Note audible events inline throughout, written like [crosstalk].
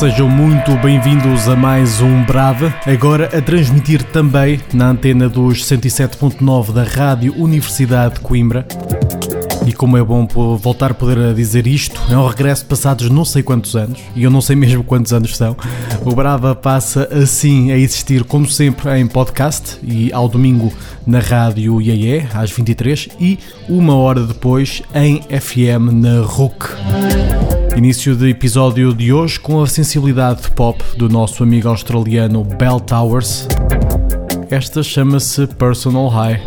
Sejam muito bem-vindos a mais um Brava, agora a transmitir também na antena dos 107.9 da Rádio Universidade de Coimbra. E como é bom voltar a poder dizer isto, é um regresso passados não sei quantos anos, e eu não sei [laughs] mesmo quantos anos são. O Brava passa assim a existir, como sempre, em podcast e ao domingo na rádio IAE, às 23 e uma hora depois em FM na RUC. Início de episódio de hoje com a sensibilidade pop do nosso amigo australiano Bell Towers. Esta chama-se Personal High.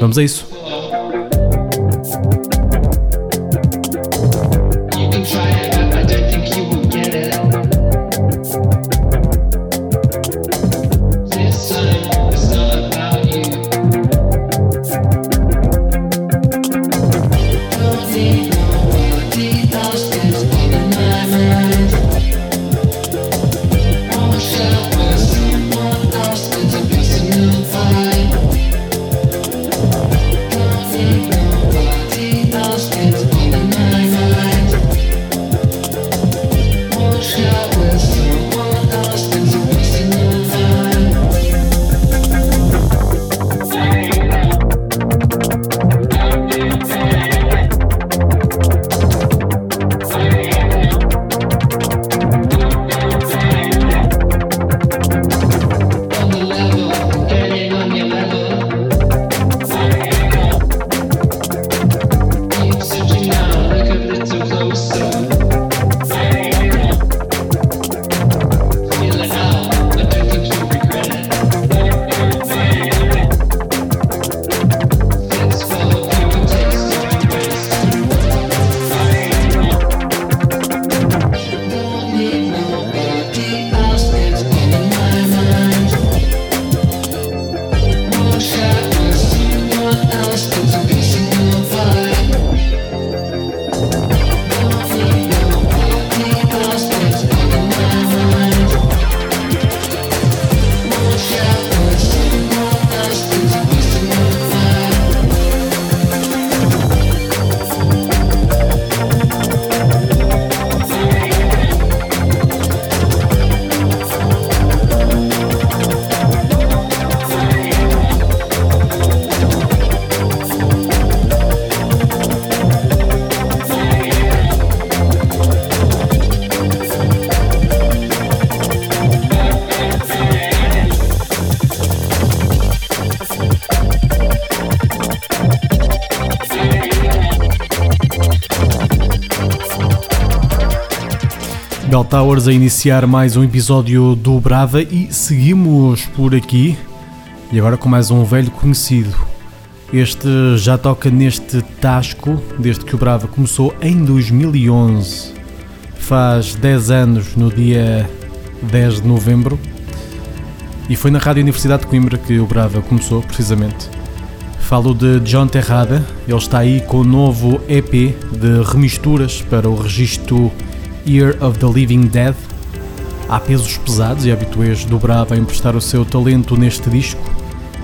Vamos a isso. Towers a iniciar mais um episódio do Brava e seguimos por aqui e agora com mais um velho conhecido. Este já toca neste tasco desde que o Brava começou em 2011. Faz 10 anos no dia 10 de novembro e foi na Rádio Universidade de Coimbra que o Brava começou, precisamente. Falo de John Terrada, ele está aí com o novo EP de remisturas para o registro Year of the Living Dead. Há pesos pesados e habituês do Brava a emprestar o seu talento neste disco,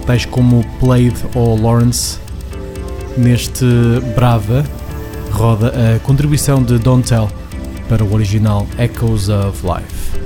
tais como Played ou Lawrence. Neste Brava roda a contribuição de Don't Tell para o original Echoes of Life.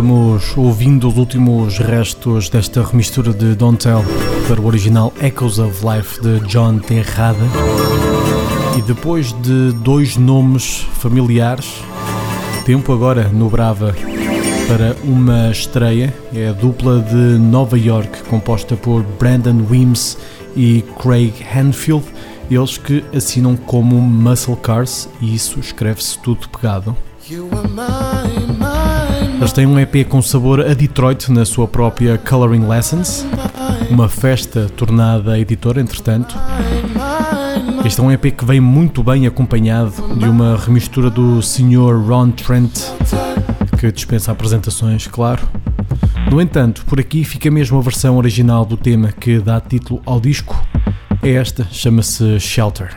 Vamos ouvindo os últimos restos desta remistura de Don't Tell para o original Echoes of Life de John Terrada. E depois de dois nomes familiares, tempo agora no Brava para uma estreia. É a dupla de Nova York, composta por Brandon Wims e Craig Hanfield, eles que assinam como Muscle Cars, e isso escreve-se tudo pegado. Eles têm um EP com sabor a Detroit na sua própria Coloring Lessons, uma festa tornada editora, entretanto. Este é um EP que vem muito bem acompanhado de uma remistura do Sr. Ron Trent, que dispensa apresentações, claro. No entanto, por aqui fica mesmo a versão original do tema que dá título ao disco. É esta, chama-se Shelter.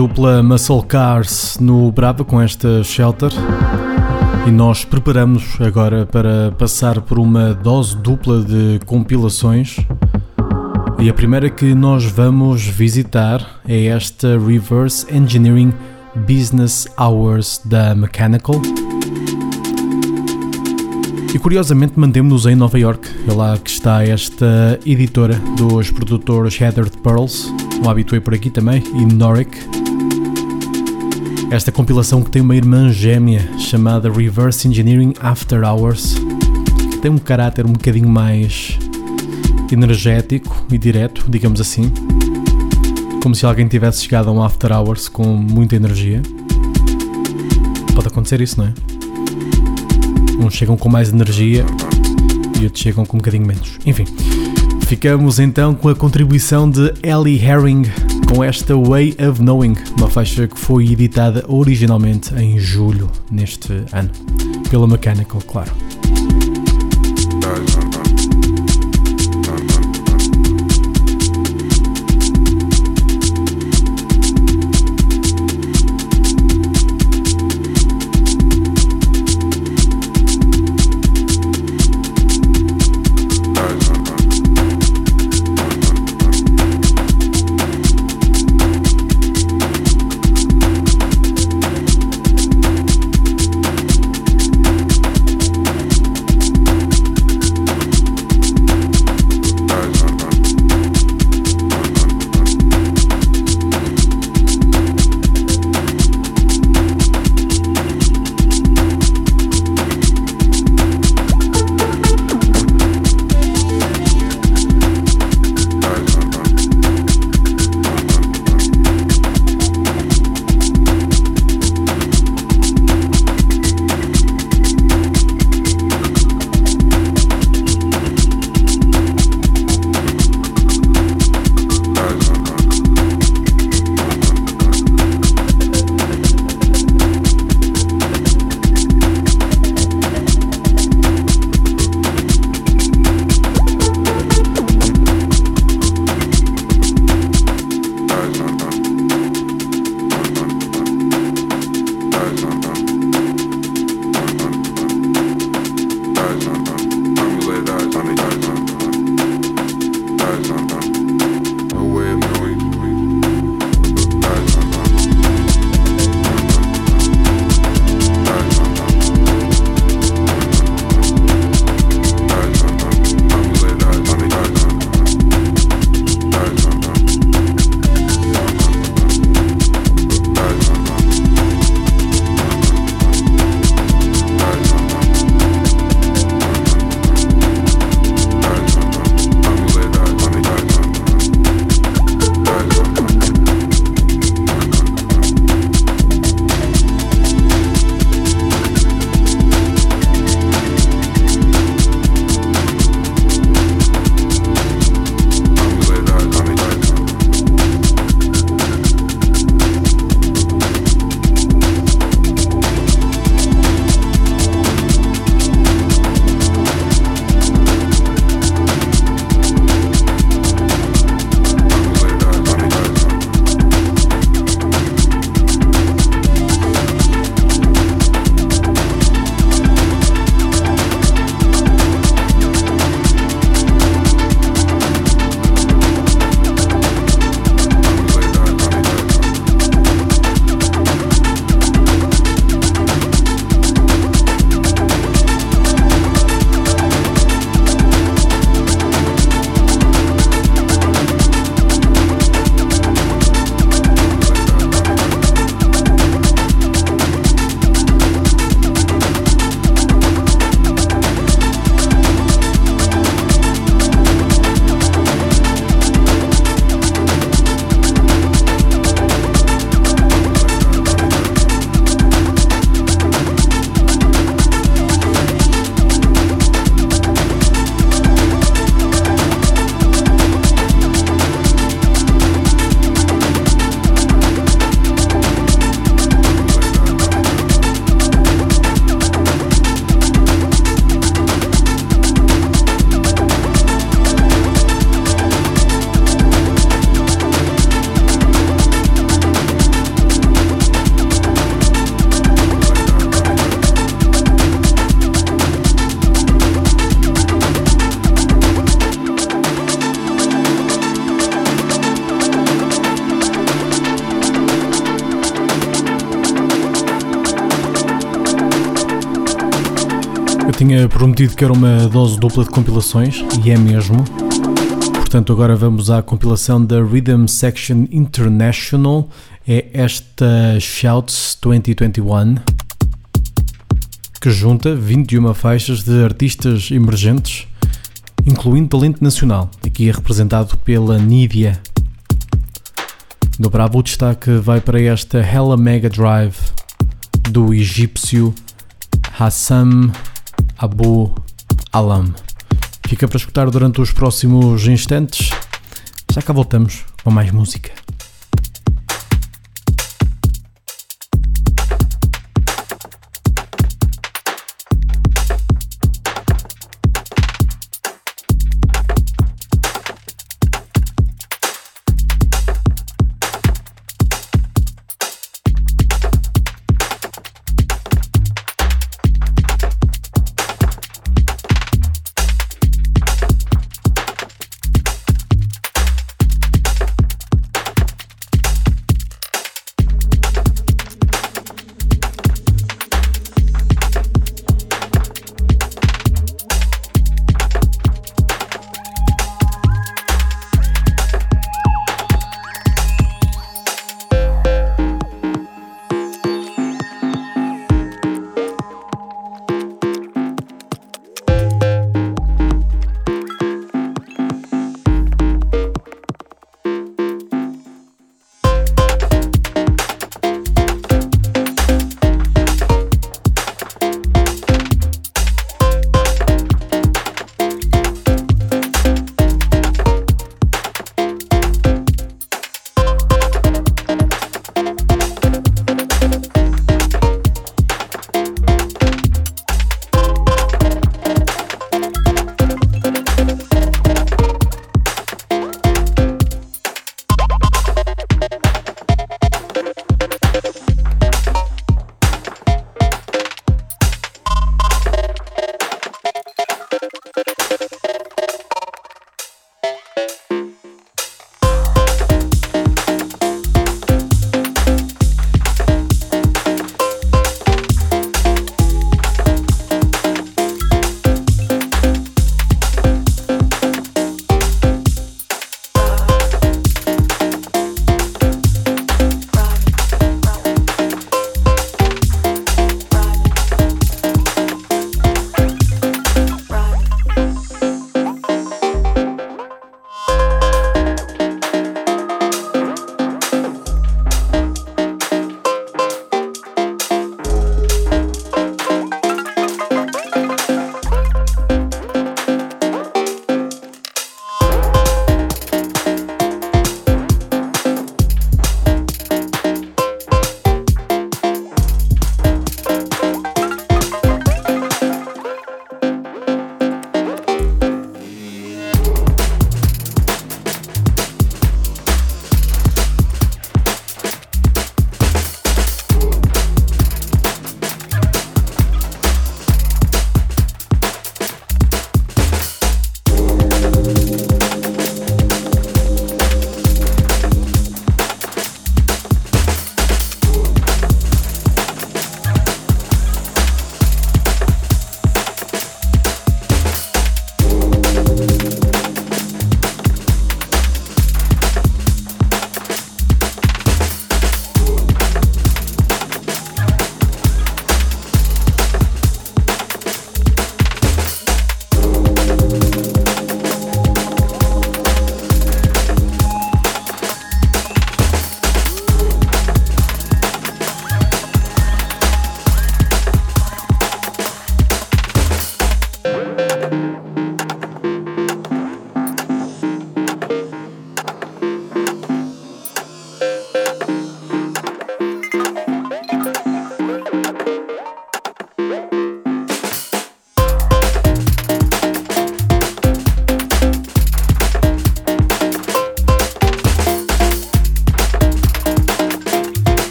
Dupla Muscle Cars no Brava com esta Shelter. E nós preparamos agora para passar por uma dose dupla de compilações. E a primeira que nós vamos visitar é esta Reverse Engineering Business Hours da Mechanical. E curiosamente mantemos-nos em Nova York, é lá que está esta editora dos produtores Heather Pearls, um habituei por aqui também, e Noric. Esta compilação que tem uma irmã gêmea chamada Reverse Engineering After Hours, tem um caráter um bocadinho mais energético e direto, digamos assim, como se alguém tivesse chegado a um After Hours com muita energia. Pode acontecer isso, não é? Uns chegam com mais energia e outros chegam com um bocadinho menos. Enfim, ficamos então com a contribuição de Ellie Herring com esta Way of Knowing, uma faixa que foi editada originalmente em julho neste ano, pela Mechanical, claro. Tinha prometido que era uma dose dupla de compilações e é mesmo. Portanto, agora vamos à compilação da Rhythm Section International. É esta Shouts 2021 que junta 21 faixas de artistas emergentes, incluindo talento nacional, aqui é representado pela Nidia. No Bravo, o destaque vai para esta Hella Mega Drive do egípcio Hassam Abu Alam. Fica para escutar durante os próximos instantes. Já cá voltamos com mais música.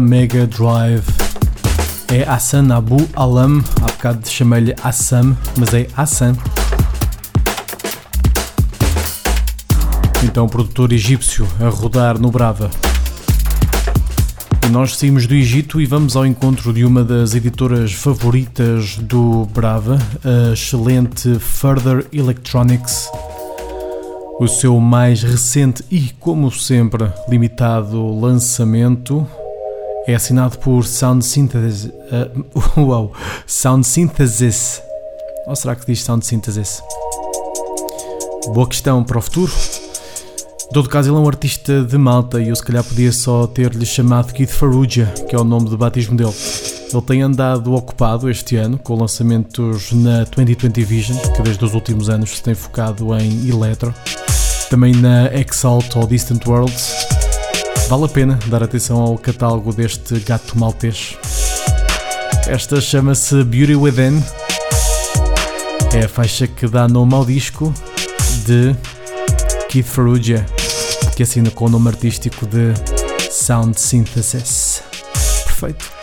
Mega Drive. É Hassan Abu Alam, há bocado chamei-lhe Assam, mas é Hassan. Então, produtor egípcio a rodar no Brava. E nós saímos do Egito e vamos ao encontro de uma das editoras favoritas do Brava, a excelente Further Electronics. O seu mais recente e, como sempre, limitado lançamento é assinado por Sound Synthesis. Uh, [laughs] uau! Sound Synthesis. Ou será que diz Sound Synthesis? Boa questão para o futuro. Em todo caso, ele é um artista de Malta e eu se calhar podia só ter-lhe chamado Keith Farrugia, que é o nome de batismo dele. Ele tem andado ocupado este ano com lançamentos na 2020 Vision, que desde os últimos anos se tem focado em electro também na Exalt ou Distant Worlds. Vale a pena dar atenção ao catálogo deste gato maltês. Esta chama-se Beauty Within. É a faixa que dá nome ao disco de Keith Ferrugia, que assina com o nome artístico de Sound Synthesis. Perfeito.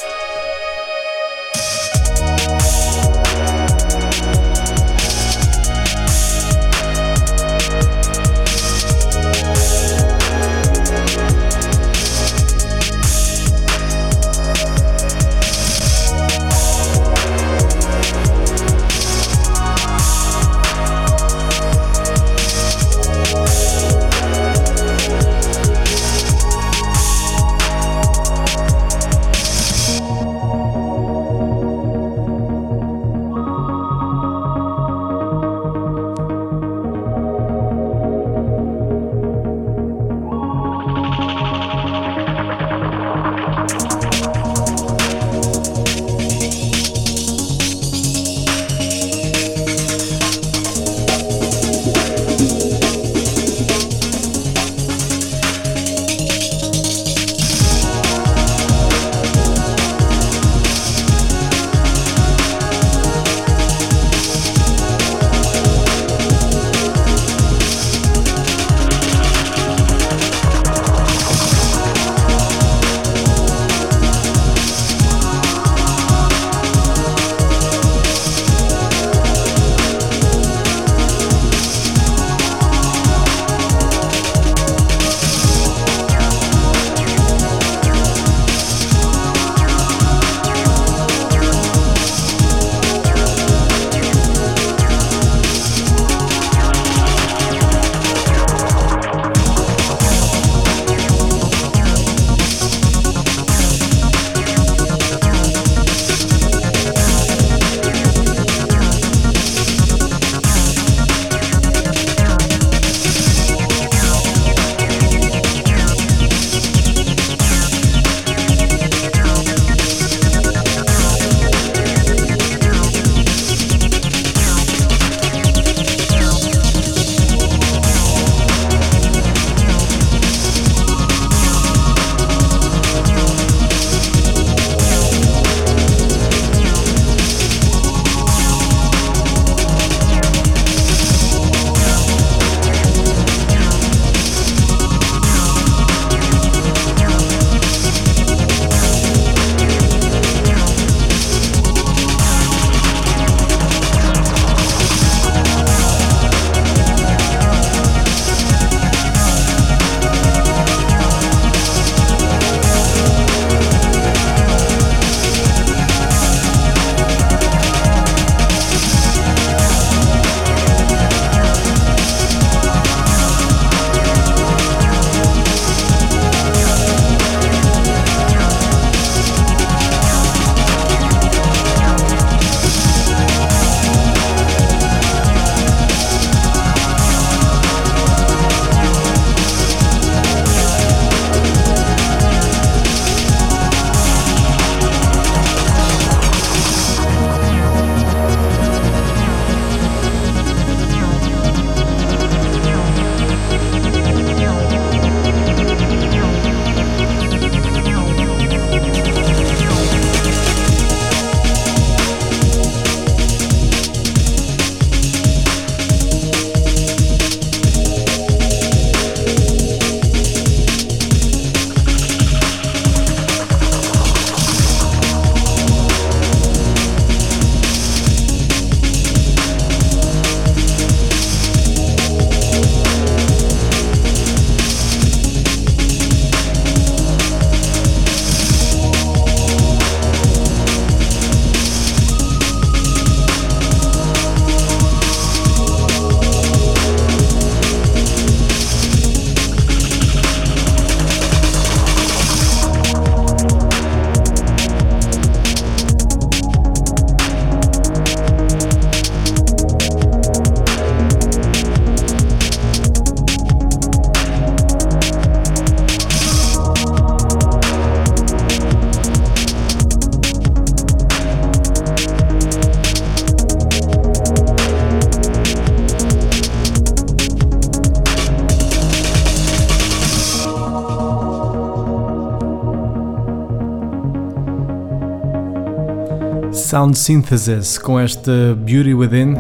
Sound Synthesis com esta Beauty Within.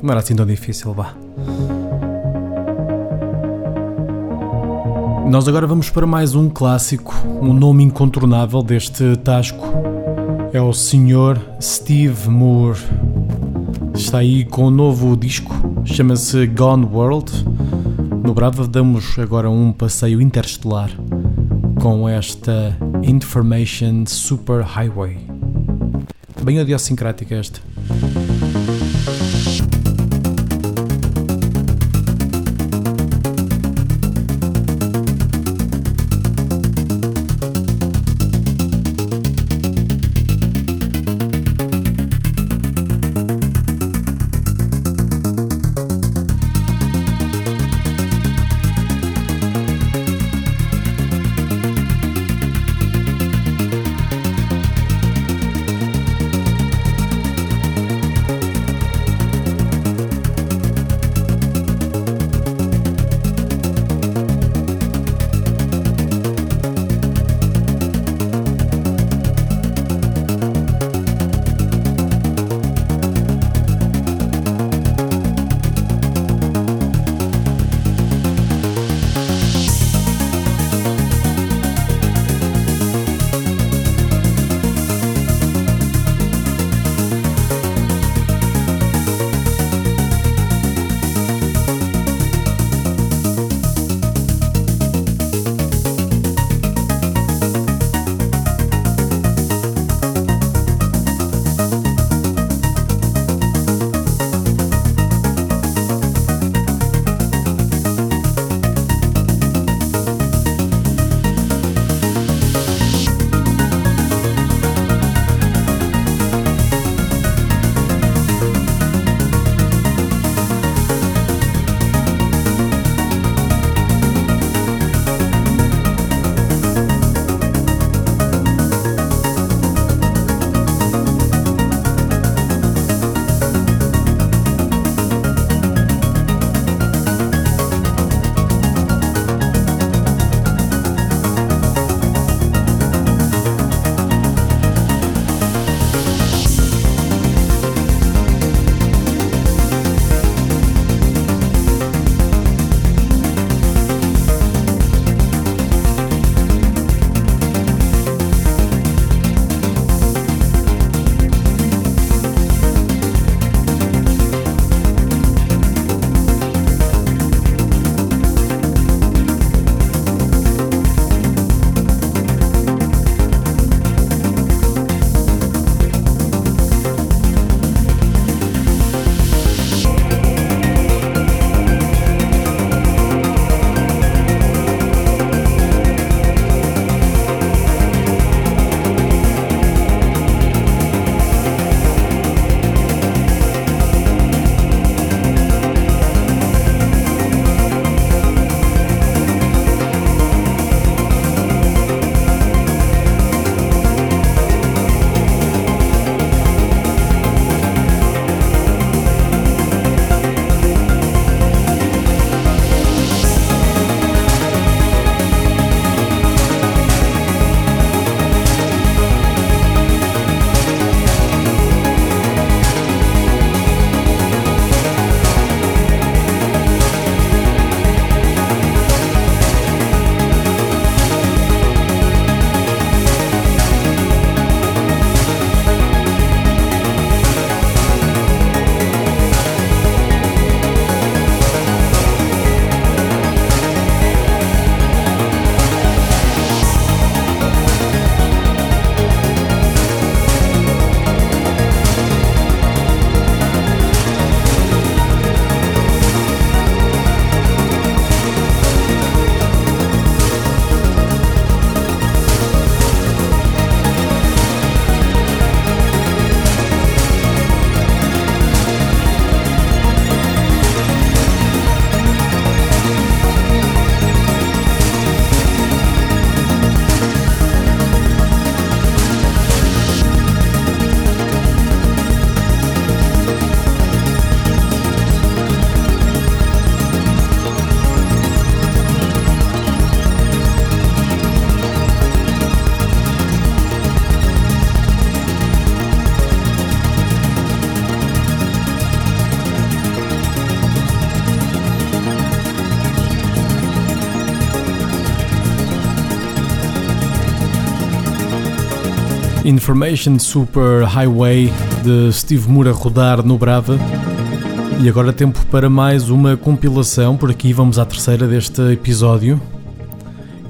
Não era assim tão difícil, vá. Nós agora vamos para mais um clássico, um nome incontornável deste tasco. É o Sr. Steve Moore. Está aí com um novo disco, chama-se Gone World. No Brava damos agora um passeio interestelar com esta Information Super Highway. Bem idiosincrática esta. Information Super Highway de Steve Moore a rodar no Brava. E agora tempo para mais uma compilação, por aqui vamos à terceira deste episódio.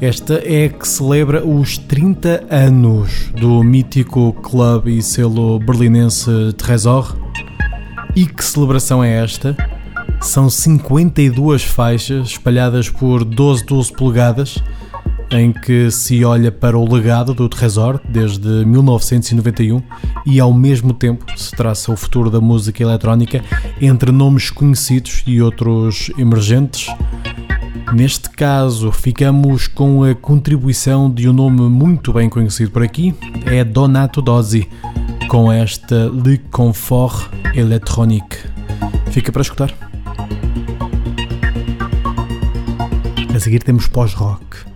Esta é que celebra os 30 anos do mítico clube e selo berlinense Tresor. E que celebração é esta? São 52 faixas espalhadas por 12 12 polegadas em que se olha para o legado do Tresor desde 1991 e ao mesmo tempo se traça o futuro da música eletrónica entre nomes conhecidos e outros emergentes. Neste caso, ficamos com a contribuição de um nome muito bem conhecido por aqui, é Donato Dozzi, com esta Le Confort Electronique. Fica para escutar. A seguir temos pós-rock.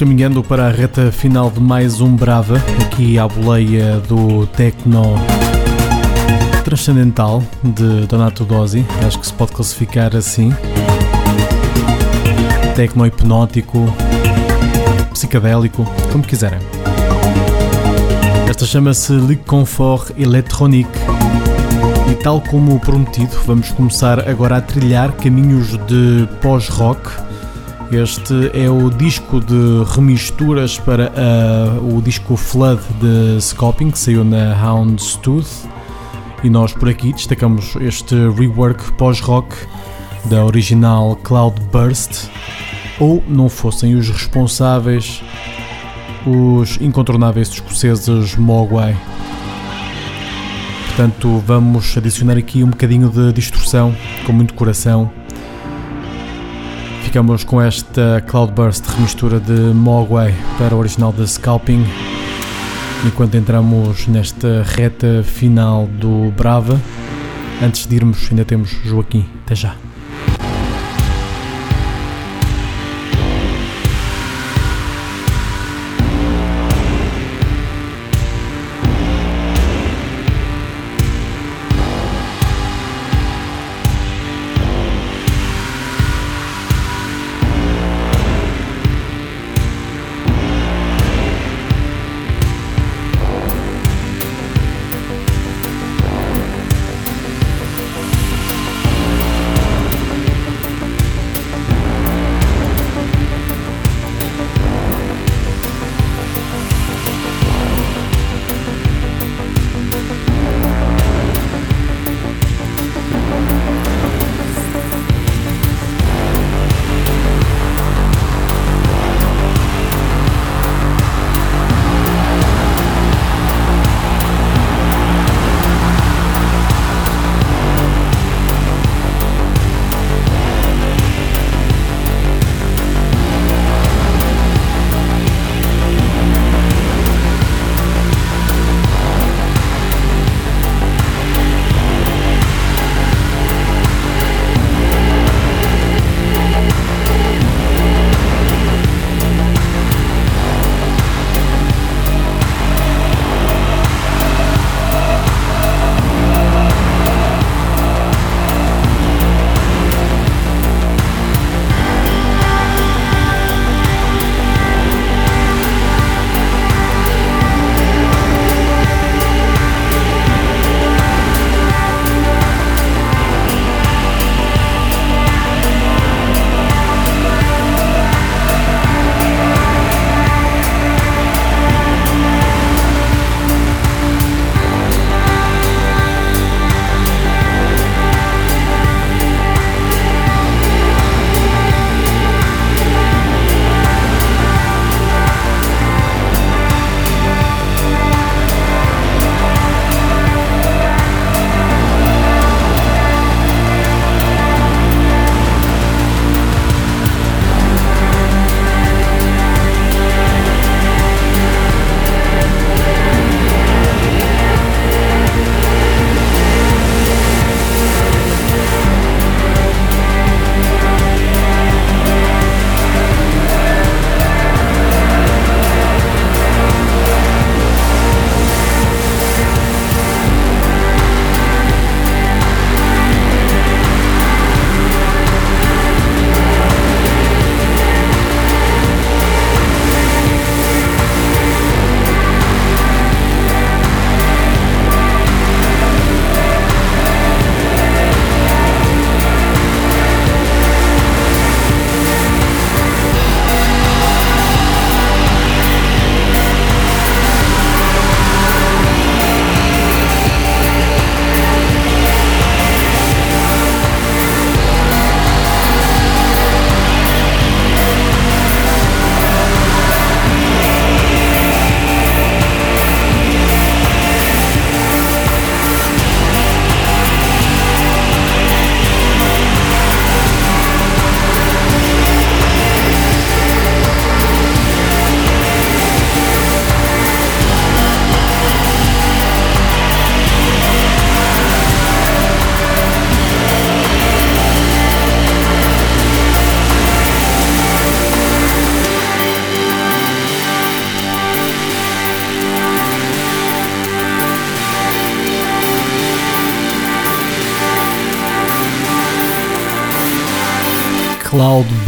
Caminhando para a reta final de mais um Brava, aqui à boleia do Tecno Transcendental de Donato Dozzi, acho que se pode classificar assim. Tecno hipnótico, psicadélico, como quiserem. Esta chama-se Le Confort Electronique. E tal como prometido, vamos começar agora a trilhar caminhos de pós-rock este é o disco de remisturas para uh, o disco Flood de Scoping, que saiu na Houndstooth. E nós por aqui destacamos este rework pós-rock da original Cloudburst. Ou não fossem os responsáveis, os incontornáveis escoceses Mogwai. Portanto, vamos adicionar aqui um bocadinho de distorção, com muito coração Ficamos com esta Cloudburst remistura de Mogwai para o original de Scalping. Enquanto entramos nesta reta final do Brava, antes de irmos, ainda temos Joaquim. Até já.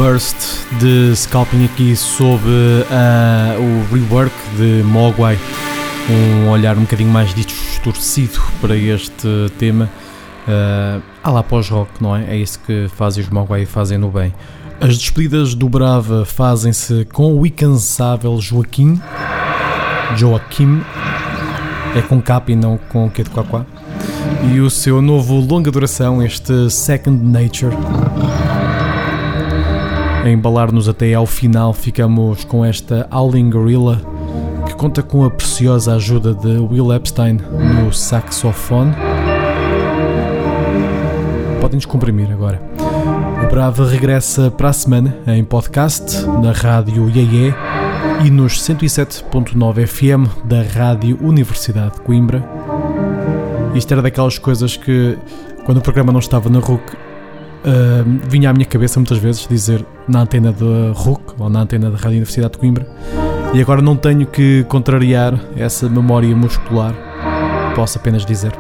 Cloudburst de Scalping aqui sob uh, o rework de Mogwai. Um olhar um bocadinho mais distorcido para este tema. Uh, há lá pós-rock, não é? É isso que fazem os Mogwai e fazem no bem. As despedidas do Brava fazem-se com o incansável Joaquim. Joaquim. É com K e não com Q de. E o seu novo longa duração, este Second Nature. A embalar-nos até ao final, ficamos com esta Howling Gorilla, que conta com a preciosa ajuda de Will Epstein no saxofone. Podem descomprimir agora. O Brava regressa para a semana em podcast na rádio Iê e nos 107.9 FM da Rádio Universidade de Coimbra. Isto era daquelas coisas que, quando o programa não estava na RUC, uh, vinha à minha cabeça muitas vezes dizer na antena da RUC ou na antena da Rádio Universidade de Coimbra e agora não tenho que contrariar essa memória muscular. Posso apenas dizer: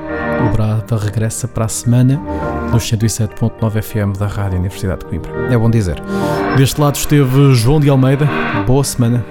o Brava regressa para a semana nos 107.9 FM da Rádio Universidade de Coimbra. É bom dizer. Deste lado esteve João de Almeida. Boa semana.